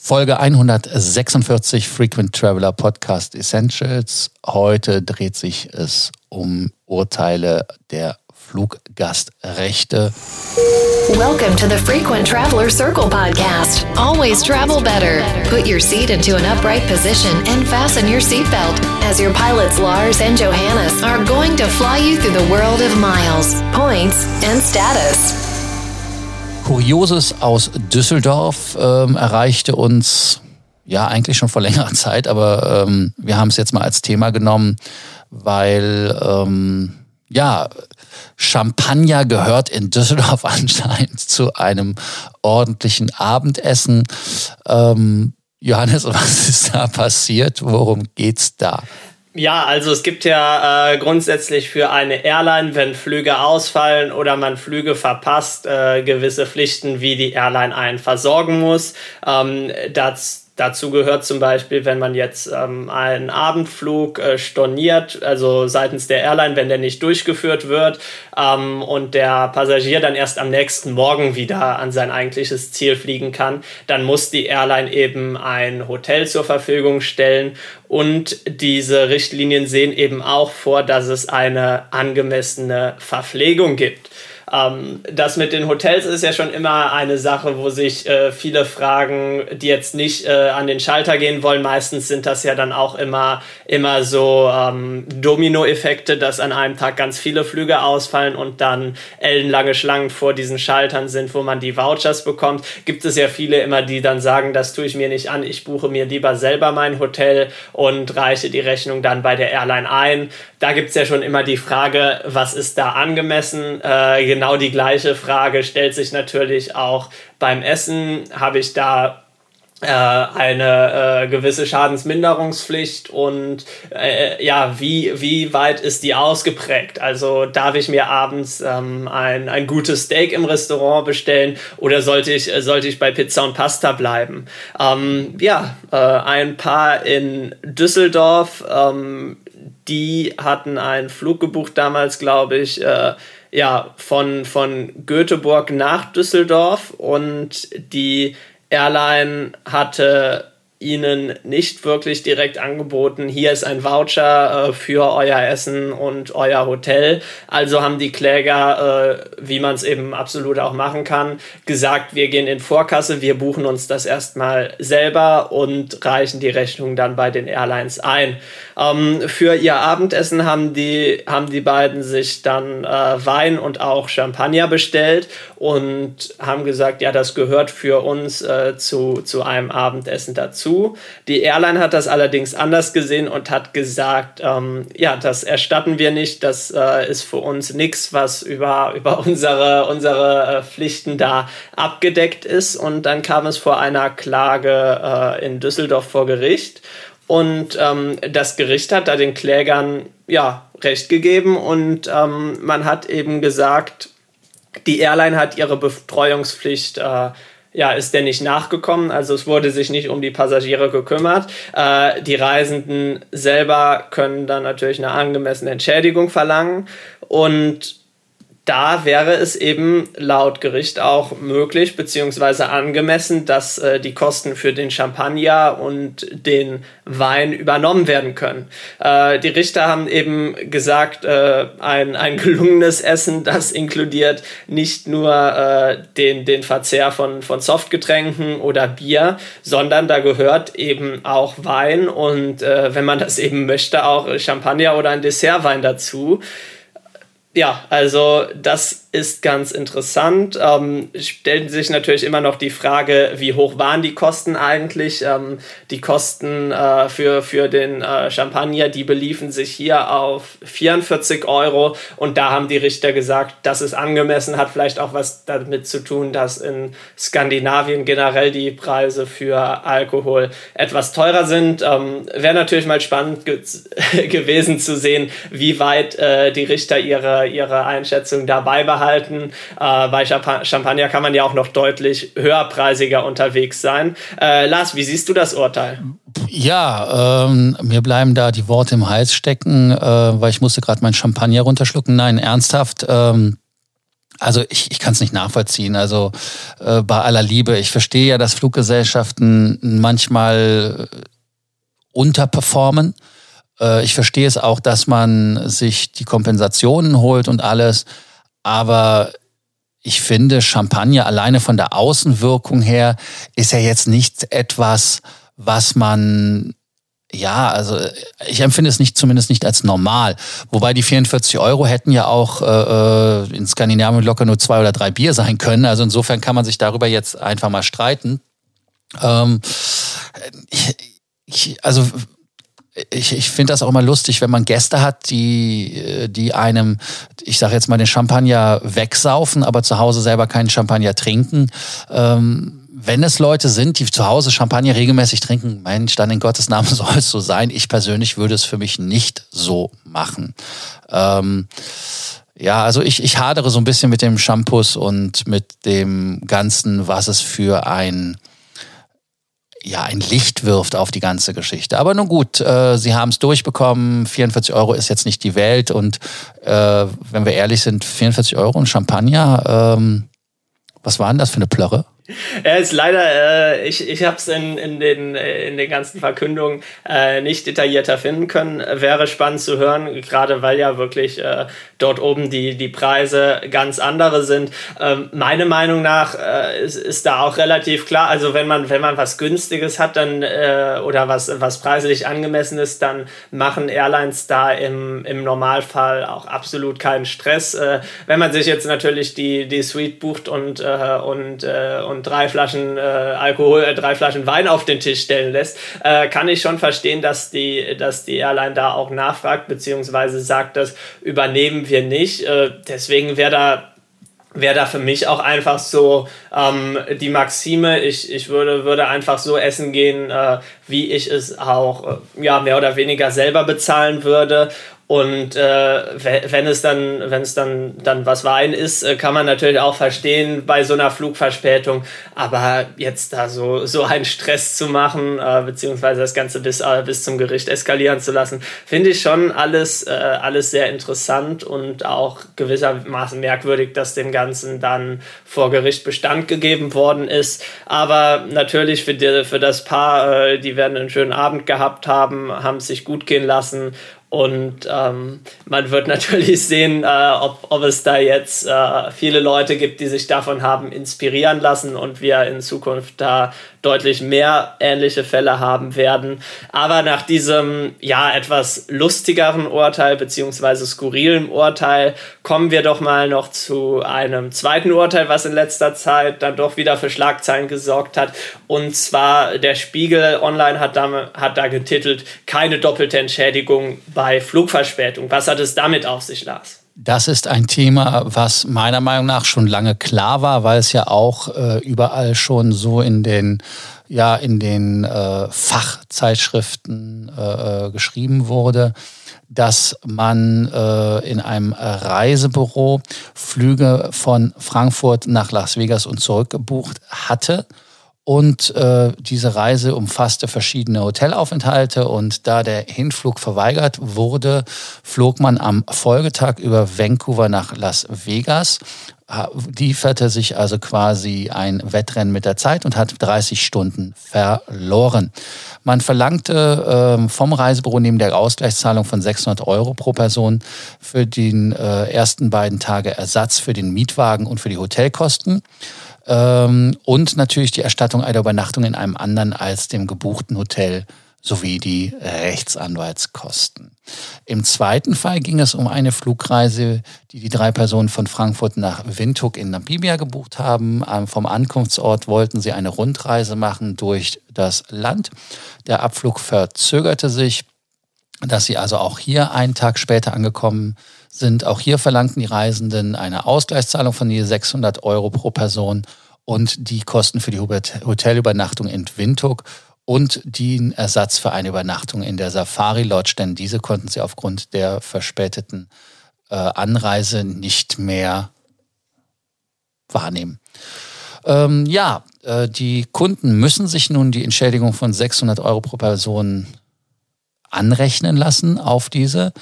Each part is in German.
Folge 146 Frequent Traveler Podcast Essentials. Heute dreht sich es um Urteile der Fluggastrechte. Welcome to the Frequent Traveler Circle podcast. Always travel better. Put your seat into an upright position and fasten your seatbelt as your pilots Lars and Johannes are going to fly you through the world of miles, points, and status. Kurioses aus Düsseldorf ähm, erreichte uns ja eigentlich schon vor längerer Zeit, aber ähm, wir haben es jetzt mal als Thema genommen, weil ähm, ja Champagner gehört in Düsseldorf anscheinend zu einem ordentlichen Abendessen. Ähm, Johannes, was ist da passiert? Worum geht's da? Ja, also es gibt ja äh, grundsätzlich für eine Airline, wenn Flüge ausfallen oder man Flüge verpasst, äh, gewisse Pflichten, wie die Airline einen versorgen muss. Ähm, das Dazu gehört zum Beispiel, wenn man jetzt ähm, einen Abendflug äh, storniert, also seitens der Airline, wenn der nicht durchgeführt wird ähm, und der Passagier dann erst am nächsten Morgen wieder an sein eigentliches Ziel fliegen kann, dann muss die Airline eben ein Hotel zur Verfügung stellen und diese Richtlinien sehen eben auch vor, dass es eine angemessene Verpflegung gibt. Ähm, das mit den Hotels ist ja schon immer eine Sache, wo sich äh, viele fragen, die jetzt nicht äh, an den Schalter gehen wollen. Meistens sind das ja dann auch immer, immer so ähm, Domino-Effekte, dass an einem Tag ganz viele Flüge ausfallen und dann ellenlange Schlangen vor diesen Schaltern sind, wo man die Vouchers bekommt. Gibt es ja viele immer, die dann sagen, das tue ich mir nicht an, ich buche mir lieber selber mein Hotel und reiche die Rechnung dann bei der Airline ein. Da gibt es ja schon immer die Frage, was ist da angemessen? Äh, genau die gleiche Frage stellt sich natürlich auch beim Essen. Habe ich da äh, eine äh, gewisse Schadensminderungspflicht und äh, ja, wie, wie weit ist die ausgeprägt? Also darf ich mir abends ähm, ein, ein gutes Steak im Restaurant bestellen oder sollte ich, sollte ich bei Pizza und Pasta bleiben? Ähm, ja, äh, ein Paar in Düsseldorf, ähm, die hatten einen Flug gebucht damals, glaube ich, äh, ja, von, von Göteborg nach Düsseldorf und die Airline hatte ihnen nicht wirklich direkt angeboten, hier ist ein Voucher äh, für euer Essen und euer Hotel. Also haben die Kläger, äh, wie man es eben absolut auch machen kann, gesagt, wir gehen in Vorkasse, wir buchen uns das erstmal selber und reichen die Rechnung dann bei den Airlines ein. Ähm, für ihr Abendessen haben die, haben die beiden sich dann äh, Wein und auch Champagner bestellt und haben gesagt, ja, das gehört für uns äh, zu, zu einem Abendessen dazu. Die Airline hat das allerdings anders gesehen und hat gesagt, ähm, ja, das erstatten wir nicht, das äh, ist für uns nichts, was über, über unsere, unsere äh, Pflichten da abgedeckt ist. Und dann kam es vor einer Klage äh, in Düsseldorf vor Gericht. Und ähm, das Gericht hat da den Klägern ja recht gegeben und ähm, man hat eben gesagt, die Airline hat ihre Betreuungspflicht äh, ja, ist der nicht nachgekommen. Also es wurde sich nicht um die Passagiere gekümmert. Äh, die Reisenden selber können dann natürlich eine angemessene Entschädigung verlangen. Und da wäre es eben laut Gericht auch möglich beziehungsweise angemessen, dass äh, die Kosten für den Champagner und den Wein übernommen werden können. Äh, die Richter haben eben gesagt, äh, ein, ein gelungenes Essen, das inkludiert nicht nur äh, den, den Verzehr von, von Softgetränken oder Bier, sondern da gehört eben auch Wein und äh, wenn man das eben möchte, auch Champagner oder ein Dessertwein dazu. Ja, also das ist ganz interessant. Ähm, stellt sich natürlich immer noch die Frage, wie hoch waren die Kosten eigentlich? Ähm, die Kosten äh, für, für den äh, Champagner, die beliefen sich hier auf 44 Euro und da haben die Richter gesagt, das ist angemessen, hat vielleicht auch was damit zu tun, dass in Skandinavien generell die Preise für Alkohol etwas teurer sind. Ähm, Wäre natürlich mal spannend ge gewesen zu sehen, wie weit äh, die Richter ihre, ihre Einschätzung dabei behalten halten. Äh, bei Champagner kann man ja auch noch deutlich höherpreisiger unterwegs sein. Äh, Lars, wie siehst du das Urteil? Ja, ähm, mir bleiben da die Worte im Hals stecken, äh, weil ich musste gerade mein Champagner runterschlucken. Nein, ernsthaft. Ähm, Also ich, ich kann es nicht nachvollziehen. Also äh, bei aller Liebe, ich verstehe ja, dass Fluggesellschaften manchmal unterperformen. Äh, ich verstehe es auch, dass man sich die Kompensationen holt und alles. Aber ich finde, Champagner alleine von der Außenwirkung her ist ja jetzt nicht etwas, was man ja, also ich empfinde es nicht zumindest nicht als normal. Wobei die 44 Euro hätten ja auch äh, in Skandinavien locker nur zwei oder drei Bier sein können. Also insofern kann man sich darüber jetzt einfach mal streiten. Ähm, ich, ich, also ich, ich finde das auch immer lustig, wenn man Gäste hat, die, die einem, ich sage jetzt mal, den Champagner wegsaufen, aber zu Hause selber keinen Champagner trinken. Ähm, wenn es Leute sind, die zu Hause Champagner regelmäßig trinken, Mensch, dann in Gottes Namen soll es so sein. Ich persönlich würde es für mich nicht so machen. Ähm, ja, also ich, ich hadere so ein bisschen mit dem Shampoos und mit dem Ganzen, was es für ein ja, ein Licht wirft auf die ganze Geschichte. Aber nun gut, äh, sie haben es durchbekommen. 44 Euro ist jetzt nicht die Welt. Und äh, wenn wir ehrlich sind, 44 Euro und Champagner, ähm, was war denn das für eine Plörre? Er ist leider, äh, ich, ich habe es in, in, den, in den ganzen Verkündungen äh, nicht detaillierter finden können. Wäre spannend zu hören, gerade weil ja wirklich äh, dort oben die, die Preise ganz andere sind. Ähm, meine Meinung nach äh, ist, ist da auch relativ klar. Also wenn man, wenn man was Günstiges hat, dann äh, oder was, was preislich angemessen ist, dann machen Airlines da im, im Normalfall auch absolut keinen Stress. Äh, wenn man sich jetzt natürlich die, die Suite bucht und, äh, und, äh, und drei Flaschen äh, Alkohol, äh, drei Flaschen Wein auf den Tisch stellen lässt, äh, kann ich schon verstehen, dass die, dass die Airline da auch nachfragt, beziehungsweise sagt, das übernehmen wir nicht. Äh, deswegen wäre da wäre da für mich auch einfach so ähm, die Maxime, ich, ich würde, würde einfach so essen gehen, äh, wie ich es auch äh, ja, mehr oder weniger selber bezahlen würde. Und äh, wenn es dann, wenn es dann, dann was Wein ist, äh, kann man natürlich auch verstehen bei so einer Flugverspätung. Aber jetzt da so, so einen Stress zu machen, äh, beziehungsweise das Ganze bis, äh, bis zum Gericht eskalieren zu lassen, finde ich schon alles, äh, alles sehr interessant und auch gewissermaßen merkwürdig, dass dem Ganzen dann vor Gericht Bestand gegeben worden ist. Aber natürlich für, die, für das Paar, äh, die werden einen schönen Abend gehabt haben, haben es sich gut gehen lassen und ähm, man wird natürlich sehen, äh, ob, ob es da jetzt äh, viele Leute gibt, die sich davon haben inspirieren lassen und wir in Zukunft da deutlich mehr ähnliche Fälle haben werden. Aber nach diesem ja etwas lustigeren Urteil beziehungsweise skurrilen Urteil kommen wir doch mal noch zu einem zweiten Urteil, was in letzter Zeit dann doch wieder für Schlagzeilen gesorgt hat. Und zwar der Spiegel Online hat da, hat da getitelt, keine doppelte Entschädigung bei Flugverspätung. Was hat es damit auf sich, Lars? Das ist ein Thema, was meiner Meinung nach schon lange klar war, weil es ja auch äh, überall schon so in den ja in den äh, Fachzeitschriften äh, äh geschrieben wurde, dass man äh, in einem Reisebüro Flüge von Frankfurt nach Las Vegas und zurück gebucht hatte und äh, diese Reise umfasste verschiedene Hotelaufenthalte und da der Hinflug verweigert wurde, flog man am Folgetag über Vancouver nach Las Vegas, lieferte sich also quasi ein Wettrennen mit der Zeit und hat 30 Stunden verloren. Man verlangte äh, vom Reisebüro neben der Ausgleichszahlung von 600 Euro pro Person für die äh, ersten beiden Tage Ersatz für den Mietwagen und für die Hotelkosten. Ähm, und natürlich die Erstattung einer Übernachtung in einem anderen als dem gebuchten Hotel sowie die Rechtsanwaltskosten. Im zweiten Fall ging es um eine Flugreise, die die drei Personen von Frankfurt nach Windhoek in Namibia gebucht haben. Vom Ankunftsort wollten sie eine Rundreise machen durch das Land. Der Abflug verzögerte sich, dass sie also auch hier einen Tag später angekommen sind. Auch hier verlangten die Reisenden eine Ausgleichszahlung von je 600 Euro pro Person und die Kosten für die Hotelübernachtung in Windhoek und den Ersatz für eine Übernachtung in der Safari Lodge, denn diese konnten sie aufgrund der verspäteten äh, Anreise nicht mehr wahrnehmen. Ähm, ja, äh, die Kunden müssen sich nun die Entschädigung von 600 Euro pro Person anrechnen lassen auf diese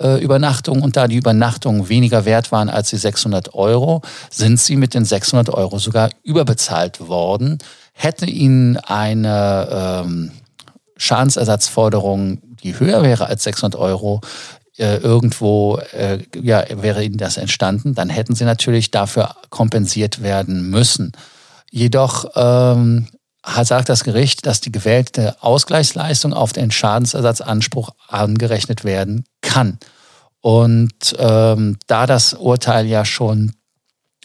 äh, Übernachtung und da die Übernachtungen weniger wert waren als die 600 Euro, sind sie mit den 600 Euro sogar überbezahlt worden. Hätte ihnen eine ähm, Schadensersatzforderung, die höher wäre als 600 Euro, äh, irgendwo äh, ja, wäre ihnen das entstanden, dann hätten sie natürlich dafür kompensiert werden müssen. Jedoch ähm, sagt das Gericht, dass die gewählte Ausgleichsleistung auf den Schadensersatzanspruch angerechnet werden kann. Und ähm, da das Urteil ja schon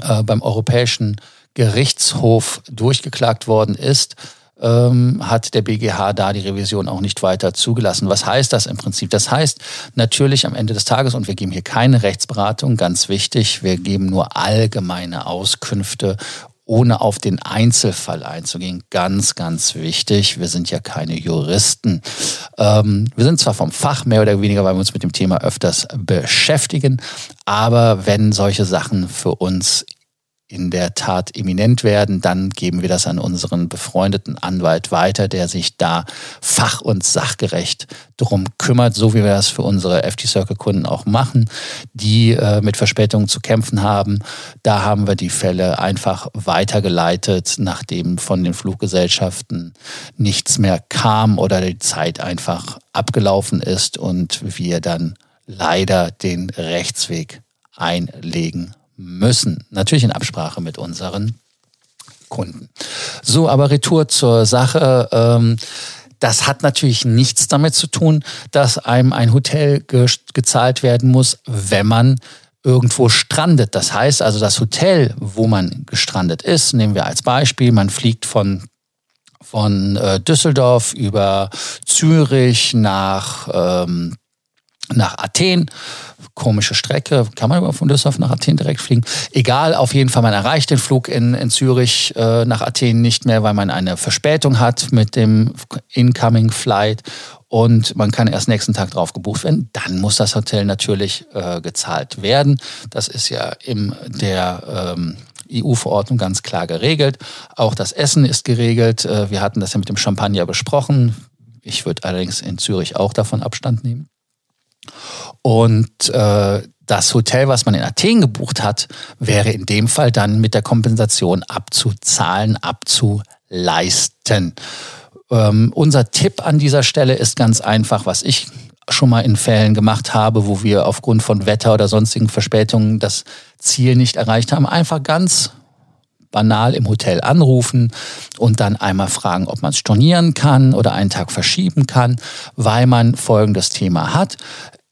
äh, beim Europäischen Gerichtshof durchgeklagt worden ist, ähm, hat der BGH da die Revision auch nicht weiter zugelassen. Was heißt das im Prinzip? Das heißt natürlich am Ende des Tages, und wir geben hier keine Rechtsberatung, ganz wichtig, wir geben nur allgemeine Auskünfte ohne auf den Einzelfall einzugehen. Ganz, ganz wichtig. Wir sind ja keine Juristen. Ähm, wir sind zwar vom Fach mehr oder weniger, weil wir uns mit dem Thema öfters beschäftigen, aber wenn solche Sachen für uns in der Tat eminent werden, dann geben wir das an unseren befreundeten Anwalt weiter, der sich da fach- und sachgerecht drum kümmert, so wie wir das für unsere FT Circle Kunden auch machen, die äh, mit Verspätungen zu kämpfen haben. Da haben wir die Fälle einfach weitergeleitet, nachdem von den Fluggesellschaften nichts mehr kam oder die Zeit einfach abgelaufen ist und wir dann leider den Rechtsweg einlegen müssen. Natürlich in Absprache mit unseren Kunden. So, aber Retour zur Sache. Ähm, das hat natürlich nichts damit zu tun, dass einem ein Hotel ge gezahlt werden muss, wenn man irgendwo strandet. Das heißt also, das Hotel, wo man gestrandet ist, nehmen wir als Beispiel, man fliegt von von äh, Düsseldorf über Zürich nach ähm, nach Athen. Komische Strecke. Kann man von Düsseldorf nach Athen direkt fliegen? Egal, auf jeden Fall, man erreicht den Flug in, in Zürich äh, nach Athen nicht mehr, weil man eine Verspätung hat mit dem Incoming Flight und man kann erst nächsten Tag drauf gebucht werden. Dann muss das Hotel natürlich äh, gezahlt werden. Das ist ja in der ähm, EU-Verordnung ganz klar geregelt. Auch das Essen ist geregelt. Äh, wir hatten das ja mit dem Champagner besprochen. Ich würde allerdings in Zürich auch davon Abstand nehmen. Und äh, das Hotel, was man in Athen gebucht hat, wäre in dem Fall dann mit der Kompensation abzuzahlen, abzuleisten. Ähm, unser Tipp an dieser Stelle ist ganz einfach, was ich schon mal in Fällen gemacht habe, wo wir aufgrund von Wetter oder sonstigen Verspätungen das Ziel nicht erreicht haben, einfach ganz banal im Hotel anrufen und dann einmal fragen, ob man es stornieren kann oder einen Tag verschieben kann, weil man folgendes Thema hat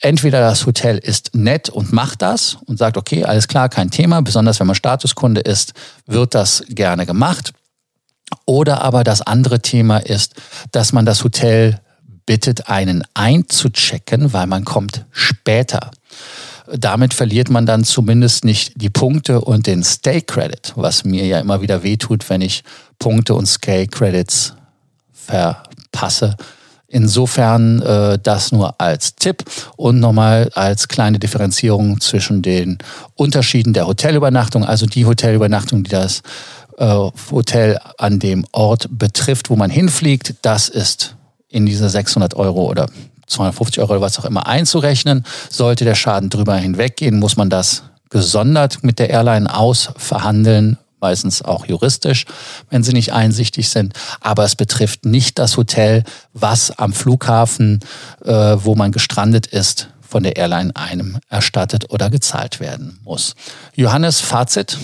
entweder das Hotel ist nett und macht das und sagt, okay, alles klar, kein Thema, besonders wenn man Statuskunde ist, wird das gerne gemacht. Oder aber das andere Thema ist, dass man das Hotel bittet, einen einzuchecken, weil man kommt später. Damit verliert man dann zumindest nicht die Punkte und den Stay Credit, was mir ja immer wieder wehtut, wenn ich Punkte und Stay Credits verpasse. Insofern äh, das nur als Tipp und nochmal als kleine Differenzierung zwischen den Unterschieden der Hotelübernachtung, also die Hotelübernachtung, die das äh, Hotel an dem Ort betrifft, wo man hinfliegt, das ist in diese 600 Euro oder 250 Euro oder was auch immer einzurechnen. Sollte der Schaden drüber hinweggehen, muss man das gesondert mit der Airline ausverhandeln meistens auch juristisch, wenn sie nicht einsichtig sind. Aber es betrifft nicht das Hotel, was am Flughafen, äh, wo man gestrandet ist, von der Airline einem erstattet oder gezahlt werden muss. Johannes, Fazit?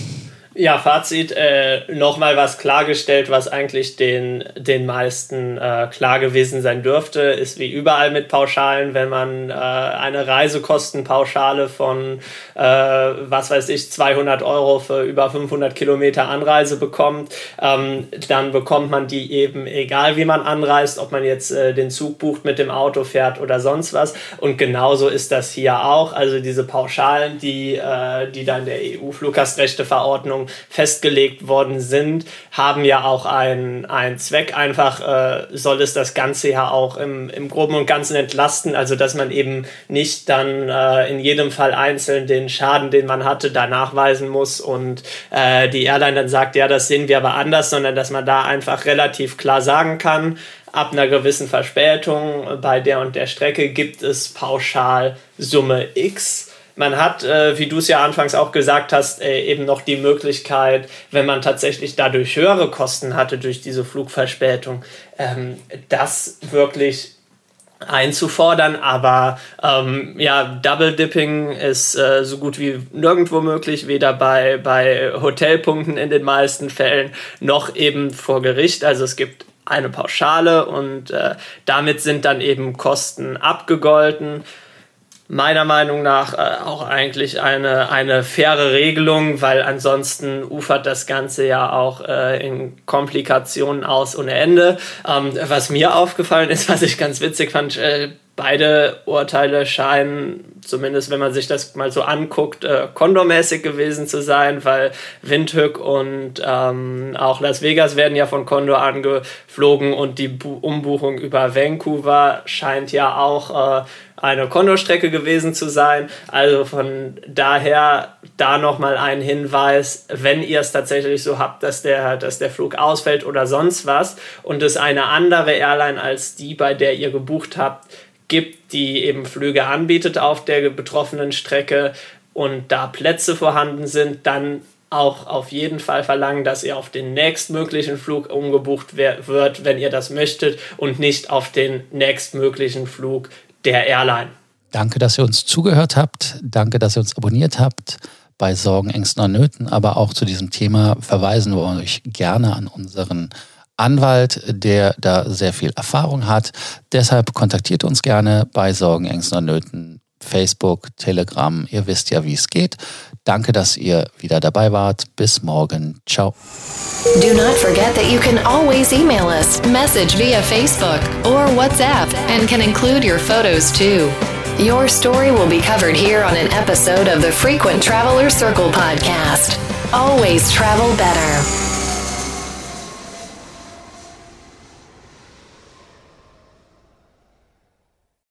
Ja, Fazit, äh, nochmal was klargestellt, was eigentlich den, den meisten äh, klar gewesen sein dürfte, ist wie überall mit Pauschalen, wenn man äh, eine Reisekostenpauschale von, äh, was weiß ich, 200 Euro für über 500 Kilometer Anreise bekommt, ähm, dann bekommt man die eben, egal wie man anreist, ob man jetzt äh, den Zug bucht, mit dem Auto fährt oder sonst was. Und genauso ist das hier auch. Also diese Pauschalen, die, äh, die dann der EU-Fluggastrechteverordnung Flugverspätungen festgelegt worden sind, haben ja auch einen, einen Zweck. Einfach äh, soll es das Ganze ja auch im, im Groben und Ganzen entlasten, also dass man eben nicht dann äh, in jedem Fall einzeln den Schaden, den man hatte, da nachweisen muss und äh, die Airline dann sagt, ja, das sehen wir aber anders, sondern dass man da einfach relativ klar sagen kann, ab einer gewissen Verspätung bei der und der Strecke gibt es pauschal Summe X. Man hat, äh, wie du es ja anfangs auch gesagt hast, äh, eben noch die Möglichkeit, wenn man tatsächlich dadurch höhere Kosten hatte durch diese Flugverspätung, ähm, das wirklich einzufordern, aber ähm, ja, Double Dipping ist äh, so gut wie nirgendwo möglich, weder bei, bei Hotelpunkten in den meisten Fällen noch eben vor Gericht. Also es gibt eine Pauschale und äh, damit sind dann eben Kosten abgegolten. Meiner Meinung nach äh, auch eigentlich eine, eine faire Regelung, weil ansonsten ufert das Ganze ja auch äh, in Komplikationen aus ohne Ende. Ähm, was mir aufgefallen ist, was ich ganz witzig fand, äh, beide Urteile scheinen, zumindest wenn man sich das mal so anguckt, äh, kondormäßig gewesen zu sein, weil Windhoek und ähm, auch Las Vegas werden ja von Condor angeflogen und die Bu Umbuchung über Vancouver scheint ja auch äh, eine Condor-Strecke gewesen zu sein. Also von daher da nochmal ein Hinweis, wenn ihr es tatsächlich so habt, dass der, dass der Flug ausfällt oder sonst was und es eine andere Airline als die, bei der ihr gebucht habt, gibt, die eben Flüge anbietet auf der betroffenen Strecke und da Plätze vorhanden sind, dann auch auf jeden Fall verlangen, dass ihr auf den nächstmöglichen Flug umgebucht wird, wenn ihr das möchtet und nicht auf den nächstmöglichen Flug der Airline. Danke, dass ihr uns zugehört habt. Danke, dass ihr uns abonniert habt bei Sorgen, Ängsten und Nöten. Aber auch zu diesem Thema verweisen wir euch gerne an unseren Anwalt, der da sehr viel Erfahrung hat. Deshalb kontaktiert uns gerne bei Sorgen, Ängsten und Nöten, Facebook, Telegram. Ihr wisst ja, wie es geht. Danke, dass ihr wieder dabei wart. Bis morgen. Ciao. Do not forget that you can always email us, message via Facebook or WhatsApp, and can include your photos too. Your story will be covered here on an episode of the Frequent Traveler Circle podcast. Always travel better.